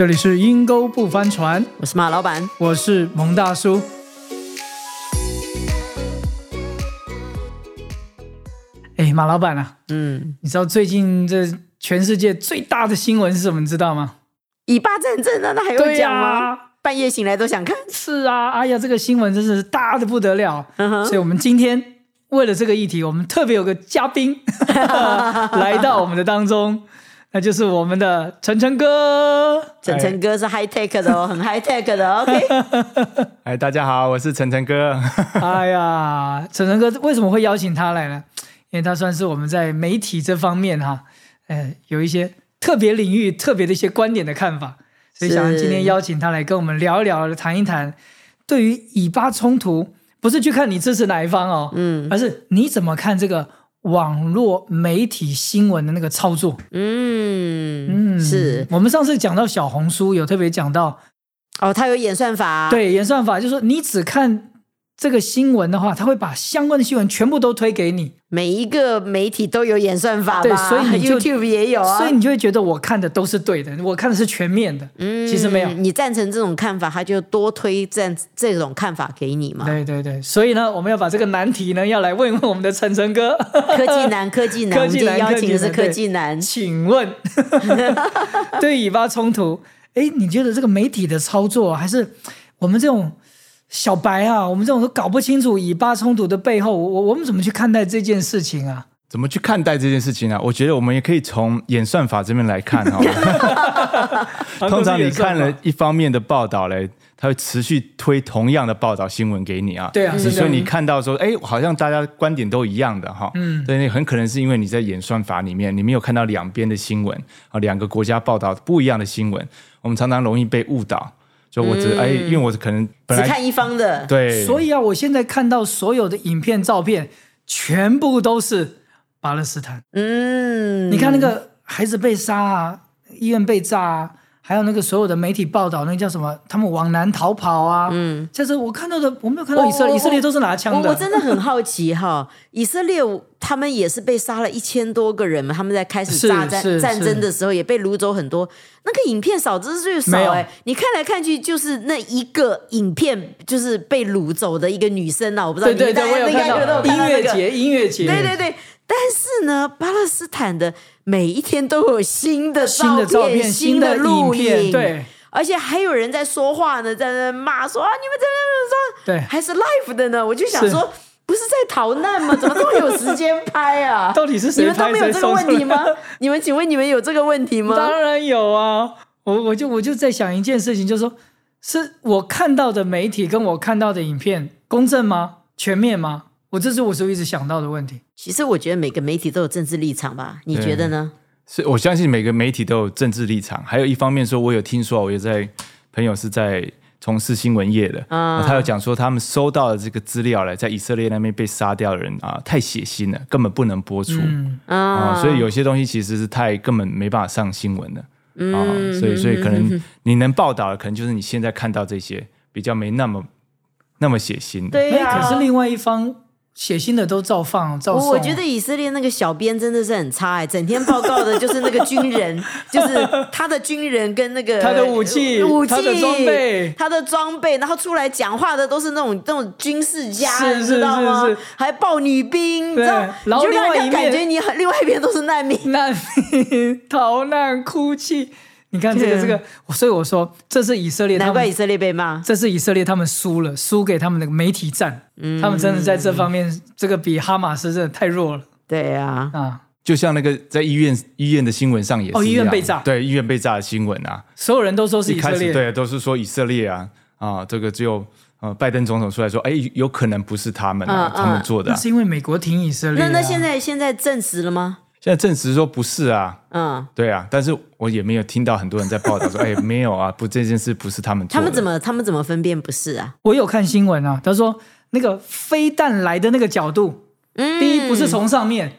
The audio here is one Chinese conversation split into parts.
这里是阴沟不翻船，我是马老板。我是蒙大叔。哎，马老板啊，嗯，你知道最近这全世界最大的新闻是什么？你知道吗？以巴战争啊，那还对用讲吗？呀，半夜醒来都想看。是啊，哎呀，这个新闻真是大的不得了。嗯所以我们今天为了这个议题，我们特别有个嘉宾 来到我们的当中，那就是我们的晨晨哥。晨晨哥是 high tech 的哦，很 high tech 的哦。OK，哎，大家好，我是晨晨哥。哎呀，晨晨哥为什么会邀请他来呢？因为他算是我们在媒体这方面哈，呃，有一些特别领域、特别的一些观点的看法，所以想今天邀请他来跟我们聊一聊、谈一谈，对于以巴冲突，不是去看你支持哪一方哦，嗯而是你怎么看这个网络媒体新闻的那个操作。嗯嗯，是我们上次讲到小红书有特别讲到，哦，它有演算法。，对演算法，就是说你只看这个新闻的话，他会把相关的新闻全部都推给你。每一个媒体都有演算法吧？对所以你就 YouTube 也有啊。所以你就会觉得我看的都是对的，我看的是全面的。嗯其实没有你赞成这种看法，他就多推赞这种看法给你嘛。对对对，所以呢，我们要把这个难题呢，要来问一问我们的晨晨哥。科技男，科技男，科技男邀请的是科科技男。请问，对于以巴冲突，哎，你觉得这个媒体的操作，还是我们这种小白啊，我们这种都搞不清楚以巴冲突的背后，我我们怎么去看待这件事情啊？怎么去看待这件事情呢、我觉得我们也可以从演算法这边来看哈。通常你看了一方面的报道嘞，它会持续推同样的报道新闻给你啊。对啊所以你看到说，哎，好像大家观点都一样的哈。嗯嗯，对，那很可能是因为你在演算法里面，你没有看到两边的新闻啊，两个国家报道不一样的新闻，我们常常容易被误导。就我只、哎，因为我可能本来只看一方的，对，所以啊，我现在看到所有的影片、照片，全部都是巴勒斯坦。嗯，你看那个孩子被杀啊，医院被炸啊，还有那个所有的媒体报道，那个叫什么？他们往南逃跑啊。嗯，就是我看到的，我没有看到以色列，以色列都是拿枪的。我我真的很好奇哈，以色列他们也是被杀了一千多个人嘛，他们在开始战是战争的时候也被掳走很多。那个影片少之又没有少哎、你看来看去就是那一个影片，就是被掳走的一个女生啊，我不知道对对对，我有看到音乐节，音乐节，对对对，但是呢，巴勒斯坦的每一天都有新的新的照片、新的录影对而且还有人在说话呢，在那骂说啊，你们在那说，对。还是 live 的呢，我就想说。不是在逃难吗？怎么都有时间拍啊？到底是谁你们都没有这个问题吗？你们请问你们有这个问题吗？当然有啊，我我就我就在想一件事情，就是说，是我看到的媒体跟我看到的影片公正吗？全面吗？我这是我所一直想到的问题。其实我觉得每个媒体都有政治立场吧，你觉得呢？是我相信每个媒体都有政治立场，还有一方面说，我有听说，我有在朋友是在从事新闻业的，啊他有讲说他们收到的这个资料了，在以色列那边被杀掉的人啊，太血腥了，根本不能播出嗯，啊、啊，所以有些东西其实是太根本没办法上新闻的嗯啊、所以所以可能你能报道的，可能就是你现在看到这些比较没那么那么血腥对呀、可是另外一方血腥的都照放照送啊。我我觉得以色列那个小编真的是很差哎、整天报告的就是那个军人，就是他的军人跟那个他的武器武器、他的装备他的装备，然后出来讲话的都是那种那种军事家，是你知道吗？还抱女兵，你知道？然后就让另外一面人家感觉你很另外一边都是难民。难民逃难哭泣，你看这个这个，所以我说这是以色列，难怪以色列被骂。这是以色列他们输了，输给他们的媒体战，嗯。他们真的在这方面，这个比哈马斯真的太弱了。对啊，啊！就像那个在医院医院的新闻上也是哦医院被炸。对医院被炸的新闻啊，所有人都说是以色列，对都是说以色列啊。啊，这个只有呃拜登总统出来说，哎，有可能不是他们啊，嗯。他们做的啊、那是因为美国挺以色列、啊。那那现在现在证实了吗？现在证实说不是啊，嗯，对啊，但是我也没有听到很多人在报道说，哎，没有啊，不这件事不是他们做的。他们怎么他们怎么分辨不是啊？我有看新闻啊，他说那个飞弹来的那个角度，嗯。第一不是从上面，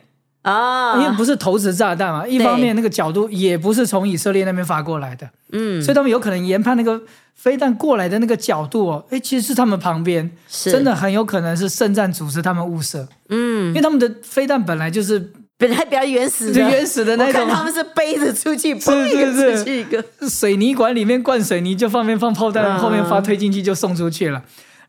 啊，因为不是投掷炸弹嘛，一方面那个角度也不是从以色列那边发过来的，嗯，所以他们有可能研判那个飞弹过来的那个角度哦，哎，其实是他们旁边，真的很有可能是圣战组织他们误射，嗯。因为他们的飞弹本来就是本来比较原始的，就原始的那种。我看他们是背着出去，是砰一个是出去。一个。水泥管里面灌水泥，就放面放炮弹，嗯后面发推进器就送出去了。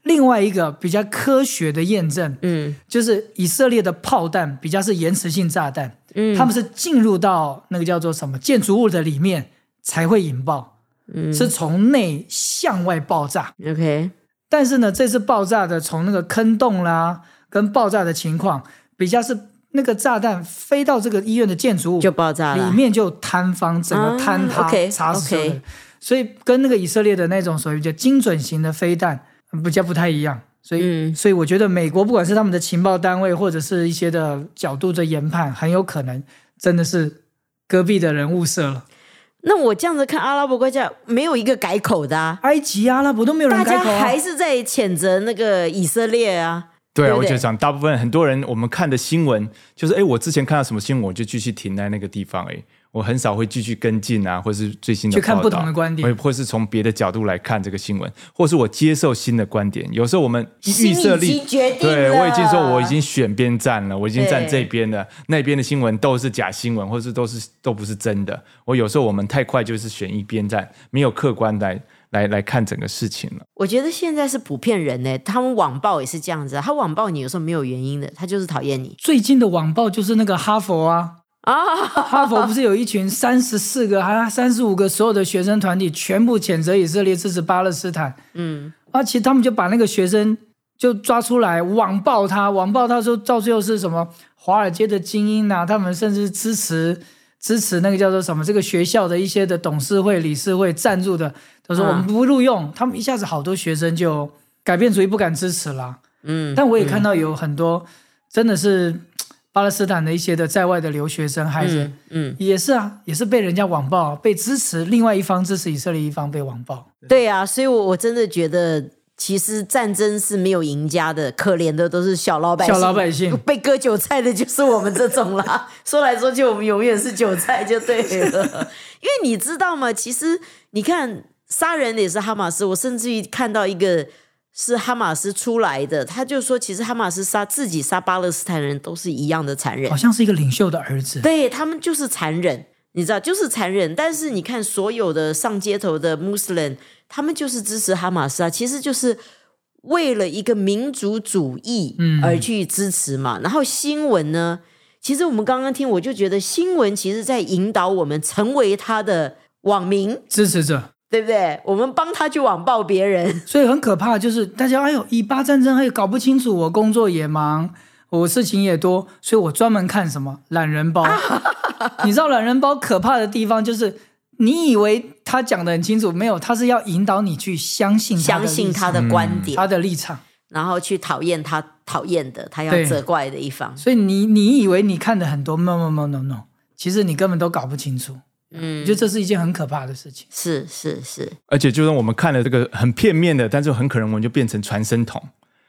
另外一个比较科学的验证，嗯。就是以色列的炮弹比较是延迟性炸弹，嗯，他们是进入到那个叫做什么建筑物的里面才会引爆，嗯。是从内向外爆炸。OK，但是呢，这次爆炸的从那个坑洞啦，跟爆炸的情况，比较是那个炸弹飞到这个医院的建筑物就爆炸了里。面就坍方，整个坍塌，啊，OK，擦死所有 OK 人。所以跟那个以色列的那种所谓叫精准型的飞弹比较不太一样。所以，嗯所以我觉得美国不管是他们的情报单位，或者是一些的角度的研判，很有可能真的是隔壁的人误射了。那我这样子看阿拉伯国家没有一个改口的啊，埃及、阿拉伯都没有人大家改口啊还。是在谴责那个以色列啊。对啊，对对我觉得讲大部分很多人我们看的新闻就是，哎，我之前看到什么新闻，我就继续停在那个地方，哎，我很少会继续跟进啊，或是最新的去看不报道同的观点或或是从别的角度来看这个新闻，或是我接受新的观点。有时候我们预心设立对我已经说我已经选边站了，我已经站对这边了，那边的新闻都是假新闻，或是都是都不是真的。我有时候我们太快就是选一边站，没有客观来来来看整个事情了。我觉得现在是普遍人呢，他们网暴也是这样子啊，他网暴你有时候没有原因的，他就是讨厌你。最近的网暴就是那个哈佛啊，啊。哈佛不是有一群三十四个还三十五个所有的学生团体全部谴责以色列支持巴勒斯坦，嗯，啊，其实他们就把那个学生就抓出来网暴他，网暴他说到最后是什么？华尔街的精英呐、他们甚至支持支持那个叫做什么？这个学校的一些的董事会、理事会赞助的，他说嗯我们不录用，他们一下子好多学生就改变主意不敢支持了。嗯，但我也看到有很多真的是巴勒斯坦的一些的在外的留学生孩子。嗯嗯，也是啊，也是被人家网暴，被支持另外一方支持以色列一方被网暴。对啊，所以我我真的觉得，其实战争是没有赢家的，可怜的都是小老百姓，小老百姓被割韭菜的就是我们这种啦。说来说去，我们永远是韭菜就对了。因为你知道吗？其实你看，杀人也是哈马斯，我甚至于看到一个。是哈马斯出来的，他就说，其实哈马斯杀自己杀巴勒斯坦人都是一样的残忍好，像是一个领袖的儿子。对他们就是残忍，你知道，就是残忍。但是你看，所有的上街头的穆斯林，他们就是支持哈马斯啊，其实就是为了一个民族主义嗯而去支持嘛。然后新闻呢，其实我们刚刚听，我就觉得新闻其实在引导我们成为他的网民，支持者，对不对？我们帮他去网暴别人，所以很可怕，就是大家哎呦，以巴战争还有搞不清楚，我工作也忙，我事情也多，所以我专门看什么懒人包。你知道懒人包可怕的地方就是，你以为他讲的很清楚，没有，他是要引导你去相信他相信他的观点，他的立场，然后去讨厌他讨厌的，他要对责怪的一方。所以你你以为你看的很多，no no no no no，其实你根本都搞不清楚。嗯我觉得这是一件很可怕的事情。是是是，而且就算我们看了这个很片面的，但是很可能我们就变成传声筒。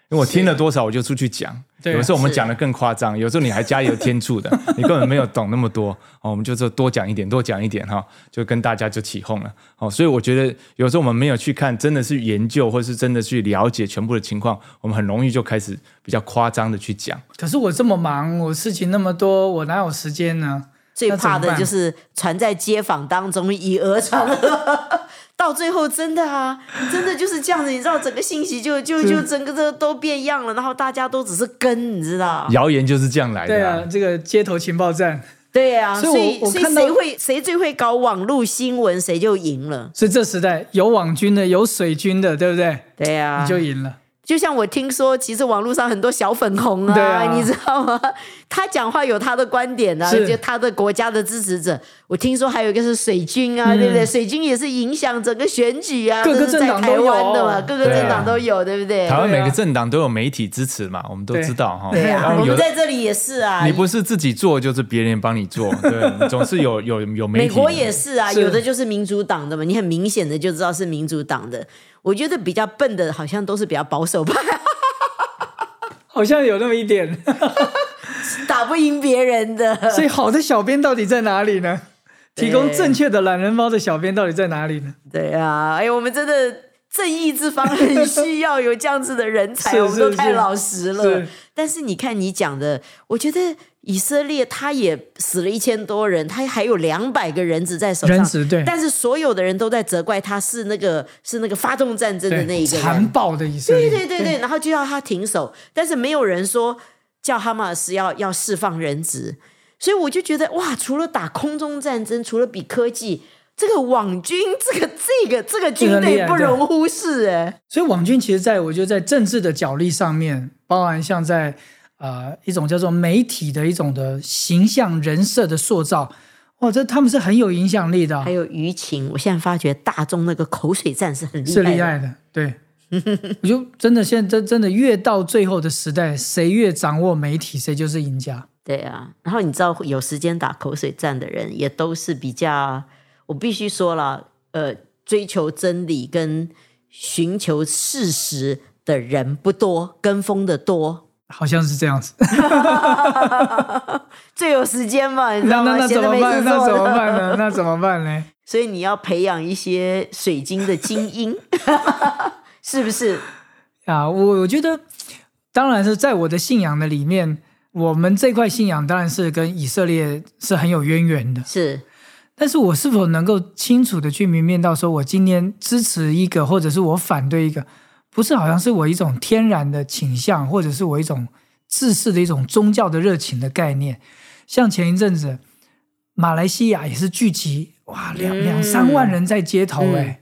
因为我听了多少，我就出去讲。有时候我们是讲的更夸张，有时候你还加油添醋的，你根本没有懂那么多。哦，我们就说多讲一点，多讲一点哈，就跟大家就起哄了。哦，所以我觉得有时候我们没有去看，真的是研究，或是真的去了解全部的情况，我们很容易就开始比较夸张的去讲。可是我这么忙，我事情那么多，我哪有时间呢？最怕的就是传在街坊当中以讹传讹，到最后真的啊，真的就是这样子，你知道，整个信息就就就整个这都变样了，然后大家都只是跟，你知道？谣言就是这样来的、对啊，这个街头情报站，对啊，所所以所以谁会谁最会搞网络新闻，谁就赢了。所以这时代有网军的，有水军的，对不对？对啊，你就赢了。就像我听说，其实网络上很多小粉红啊，你知道吗？他讲话有他的观点啊，就他的国家的支持者。我听说还有一个是水军啊，嗯对不对？水军也是影响整个选举啊，各个政党都有湾的嘛，各个政党都有，对不对？台湾每个政党都有媒体支持嘛，我们都知道哈。对啊，我们在这里也是啊，你不是自己做，就是别人帮你做，对，你总是有有有媒体。美国也是啊，有的就是民主党的嘛，你很明显的就知道是民主党的。我觉得比较笨的，好像都是比较保守派，好像有那么一点。打不赢别人的。所以好的小编到底在哪里呢？对提供正确的懒人包的小编到底在哪里呢？对啊，哎，我们真的正义之方很需要有这样子的人才，我们都太老实了。是。但是你看你讲的，我觉得以色列他也死了一千多人，他还有两百个人质在手上，人质对。但是所有的人都在责怪他是那个是那个发动战争的那一个人，残暴的以色列，对对对对，然后就要他停手，但是没有人说叫哈马斯要要释放人质，所以我就觉得哇，除了打空中战争，除了比科技，这个网军 这个这个这个军队不容忽视哎，所以网军其实在我觉得在政治的角力上面，包含像在呃一种叫做媒体的一种的形象人设的塑造，哇，这他们是很有影响力的啊、还有舆情，我现在发觉大众那个口水战是很厉害是的，厉害的，对。我就真的现在真真的越到最后的时代，谁越掌握媒体，谁就是赢家。对啊，然后你知道有时间打口水战的人，也都是比较，我必须说了，呃，追求真理跟寻求事实的人不多，跟风的多。好像是这样子，最有时间嘛，你知道吗？那那怎么办？那怎么办呢？那怎么办呢？所以你要培养一些水晶的精英，是不是？啊，我我觉得，当然是在我的信仰的里面，我们这块信仰当然是跟以色列是很有渊源的。是但是我是否能够清楚的去明辨到，说我今天支持一个，或者是我反对一个，不是好像是我一种天然的倾向，或者是我一种自私的一种宗教的热情的概念。像前一阵子，马来西亚也是聚集哇两嗯两三万人在街头、嗯哎、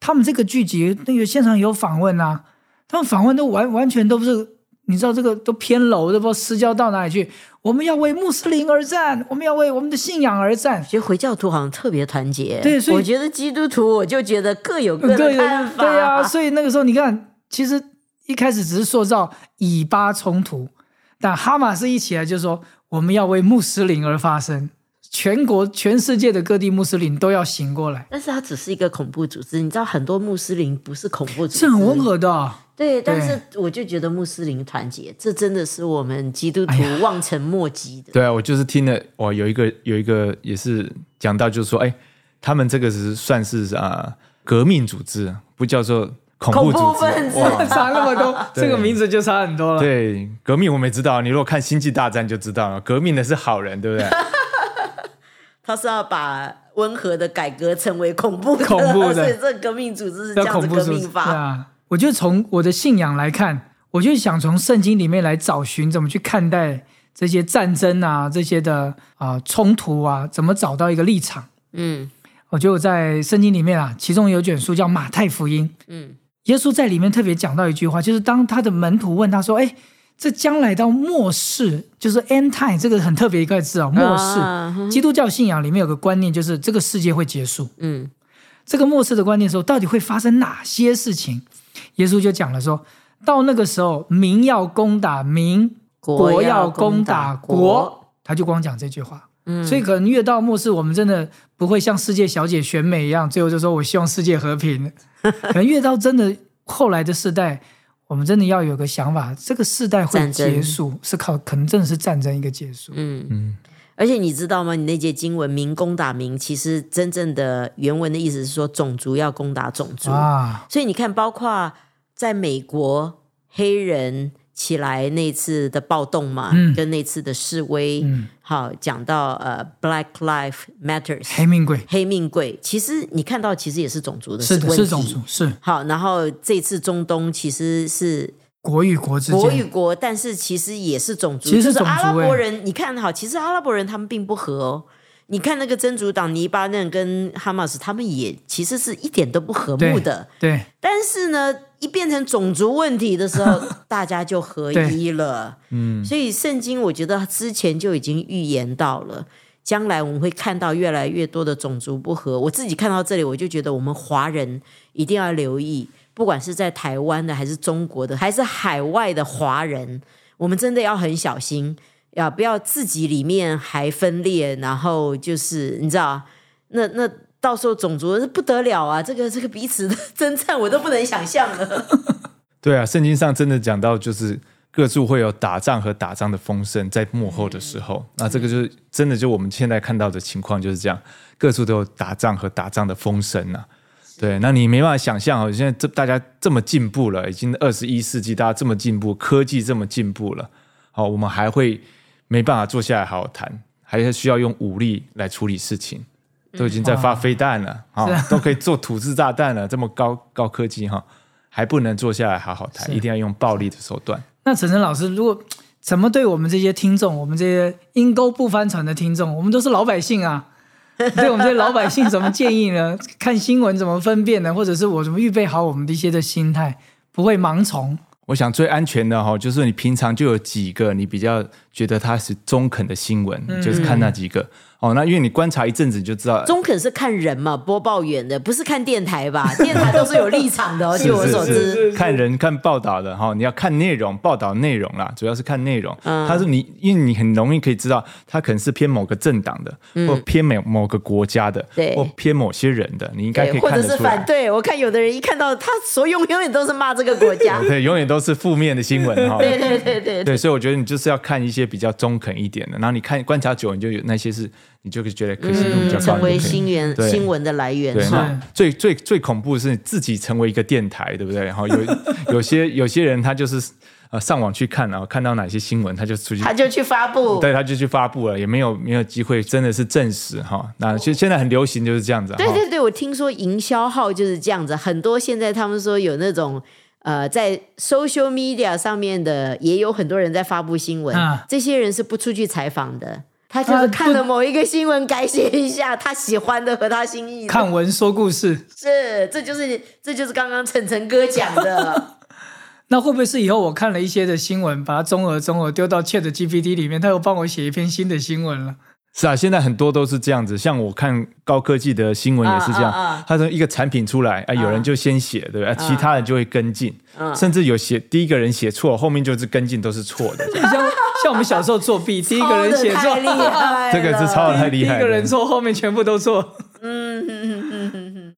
他们这个聚集那个现场有访问啊，他们访问都完完全都不是，你知道这个都偏楼，都不知道私交到哪里去。我们要为穆斯林而战，我们要为我们的信仰而战。觉得回教徒好像特别团结，对所以我觉得基督徒我就觉得各有各的对看法，对啊，所以那个时候你看，其实一开始只是塑造以巴冲突，但哈马斯一起来就说我们要为穆斯林而发声，全国全世界的各地穆斯林都要醒过来，但是它只是一个恐怖组织，你知道很多穆斯林不是恐怖组织，是很温和的啊、对，但是我就觉得穆斯林团结，这真的是我们基督徒望尘莫及的。对啊，我就是听了，哇，有一个有一个也是讲到，就是说，哎，他们这个是算是啊、革命组织，不叫做恐怖恐怖组织分子哇。差那么多，对这个名字就差很多了。对，革命我们也知道，你如果看《星际大战》就知道了，革命的是好人，对不对？他是要把温和的改革成为恐怖的，恐怖的所以这个革命组织是这样子革命法。啊，我就从我的信仰来看，我就想从圣经里面来找寻怎么去看待这些战争啊、这些的啊、冲突啊，怎么找到一个立场。嗯我就在圣经里面啊，其中有一卷书叫《马太福音》，嗯耶稣在里面特别讲到一句话，就是当他的门徒问他说：“哎，这将来到末世，就是 end time 这个很特别一个字啊，末世。啊基督教信仰里面有个观念，就是这个世界会结束。嗯这个末世的观念的时候，到底会发生哪些事情？耶稣就讲了说，到那个时候，民要攻打民，国要攻打国，他就光讲这句话。嗯所以可能越到末世，我们真的不会像世界小姐选美一样，最后就说我希望世界和平。可能越到真的后来的世代，我们真的要有个想法，这个世代会结束，是靠可能真的是战争一个结束。嗯嗯，而且你知道吗？你那节经文“民攻打民”，其实真正的原文的意思是说种族要攻打种族。啊，所以你看，包括在美国黑人起来那次的暴动嘛，嗯。跟那次的示威，嗯，好讲到呃，Black Life Matters，黑命贵。黑命贵，其实你看到其实也是种族的是是种族，是。好，然后这次中东其实是国与国之间，国与国，但是其实也是种族，其实是种族就是阿拉伯欸人。你看好，其实阿拉伯人他们并不和哦。你看那个真主党黎巴嫩跟哈马斯，他们也其实是一点都不和睦的。对，但是呢，一变成种族问题的时候，大家就合一了。嗯，所以圣经我觉得之前就已经预言到了，将来我们会看到越来越多的种族不和。我自己看到这里，我就觉得我们华人一定要留意，不管是在台湾的，还是中国的，还是海外的华人，我们真的要很小心，要不要自己里面还分裂，然后就是你知道，那那。到时候种族是不得了啊！这个这个彼此的征战，我都不能想象了。对啊，圣经上真的讲到，就是各处会有打仗和打仗的风声，在幕后的时候，那这个就是真的，就我们现在看到的情况就是这样，各处都有打仗和打仗的风声啊。对，那你没办法想象哦，现在这大家这么进步了，已经二十一世纪，大家这么进步，科技这么进步了，好，我们还会没办法坐下来好好谈，还是需要用武力来处理事情，都已经在发飞弹了，啊、都可以做土制炸弹了，这么高高科技哈，还不能坐下来好好谈，一定要用暴力的手段。那陈晨老师，如果怎么对我们这些听众，我们这些阴沟不翻船的听众，我们都是老百姓啊，对我们这些老百姓怎么建议呢？看新闻怎么分辨呢？或者是我怎么预备好我们的一些的心态，不会盲从？我想最安全的哈，就是你平常就有几个你比较觉得它是中肯的新闻，就是看那几个哦。那因为你观察一阵子你就知道，中肯是看人嘛，播报员的，不是看电台吧？电台都是有立场的哦，据我所知。是看人看报道的哈，你要看内容，报道内容啦，主要是看内容。嗯他是你，因为你很容易可以知道，他可能是偏某个政党的，或偏某某个国家的，或偏某些人的，你应该可以或者是看得出来。反对，我看有的人一看到他所用，永远都是骂这个国家。对，永远都是负面的新闻哈。对对对对对，所以我觉得你就是要看一些比较中肯一点的，然后你看观察久，你就有那些是，你就会觉得可信度比较高，嗯成为新源新闻的来源对，是那最最最恐怖的是自己成为一个电台，对不对？然后有 有些有些人他就是呃上网去看，然后看到哪些新闻，他就出去，他就去发布。对，他就去发布了，也没有没有机会真的是证实哈。那其实现在很流行就是这样子，哈对对对，我听说营销号就是这样子，很多现在他们说有那种呃，在 social media 上面的，也有很多人在发布新闻，啊这些人是不出去采访的。他就是啊看了某一个新闻，改写一下他喜欢的和他心意的。看文说故事，是，这就是这就是刚刚晨晨哥讲的。那会不会是以后我看了一些的新闻，把它综合综合丢到 Chat GPT 里面，他又帮我写一篇新的新闻了？是啊，现在很多都是这样子。像我看高科技的新闻也是这样，啊啊啊他说一个产品出来，啊，有人就先写，对不对？啊其他人就会跟进，甚至有写第一个人写错，后面就是跟进都是错的。像像我们小时候作弊，第一个人写错 这个是抄的太第一厉害了。个人错，后面全部都错。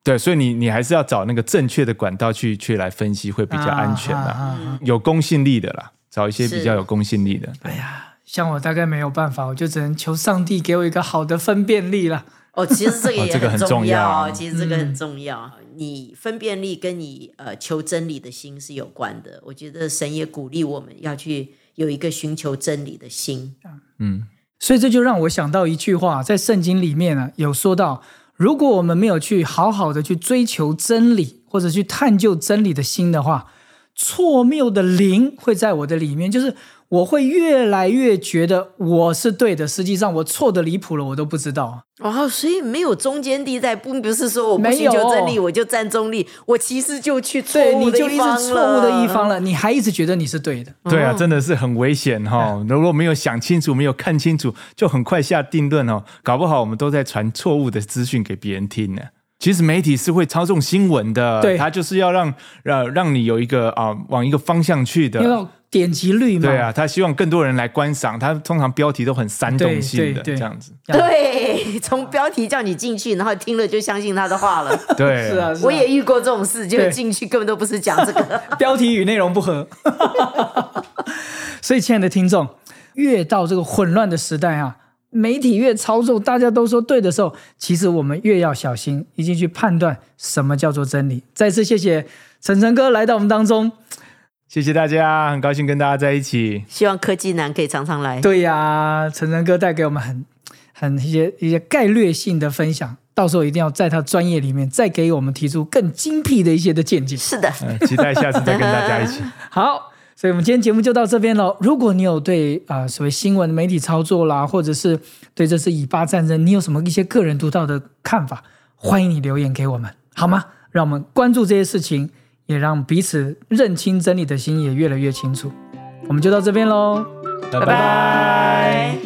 对，所以你你还是要找那个正确的管道去去来分析，会比较安全啦，啊啊啊啊有公信力的啦，找一些比较有公信力的。哎呀，像我大概没有办法，我就只能求上帝给我一个好的分辨力了。哦，其实这个也哦这个很重重要啊其实这个很重要。你分辨力跟你呃求真理的心是有关的。我觉得神也鼓励我们要去有一个寻求真理的心。嗯所以这就让我想到一句话，在圣经里面呢有说到，如果我们没有去好好的去追求真理，或者去探究真理的心的话，错谬的灵会在我的里面，就是我会越来越觉得我是对的，实际上我错的离谱了，我都不知道。哦，所以没有中间地带，并不是说我不没有寻求真理我就站中立，我其实就去错，误的你就一直方错误的一了方了，你还一直觉得你是对的。对啊，真的是很危险哈、如果没有想清楚，没有看清楚，就很快下定论哦，搞不好我们都在传错误的资讯给别人听呢。其实媒体是会操纵新闻的，对。它就是要让让让你有一个啊、往一个方向去的点击率嘛，对啊，他希望更多人来观赏，他通常标题都很煽动性的这样子。对，从标题叫你进去，然后听了就相信他的话了。对，是啊，是啊我也遇过这种事，就对进去根本都不是讲这个。标题与内容不合。所以，亲爱的听众，越到这个混乱的时代啊，媒体越操纵，大家都说对的时候，其实我们越要小心，以及去判断什么叫做真理。再次谢谢晨晨哥来到我们当中。谢谢大家，很高兴跟大家在一起。希望科技男可以常常来。对呀、晨晨哥带给我们很很一些一些概略性的分享，到时候一定要在他专业里面再给我们提出更精辟的一些的见解。是的，嗯，期待下次再跟大家一起。好，所以我们今天节目就到这边喽。如果你有对啊、呃所谓新闻媒体操作啦，或者是对这次以巴战争，你有什么一些个人独到的看法，欢迎你留言给我们，好吗？让我们关注这些事情，也让彼此认清真理的心也越来越清楚。我们就到这边喽，拜拜。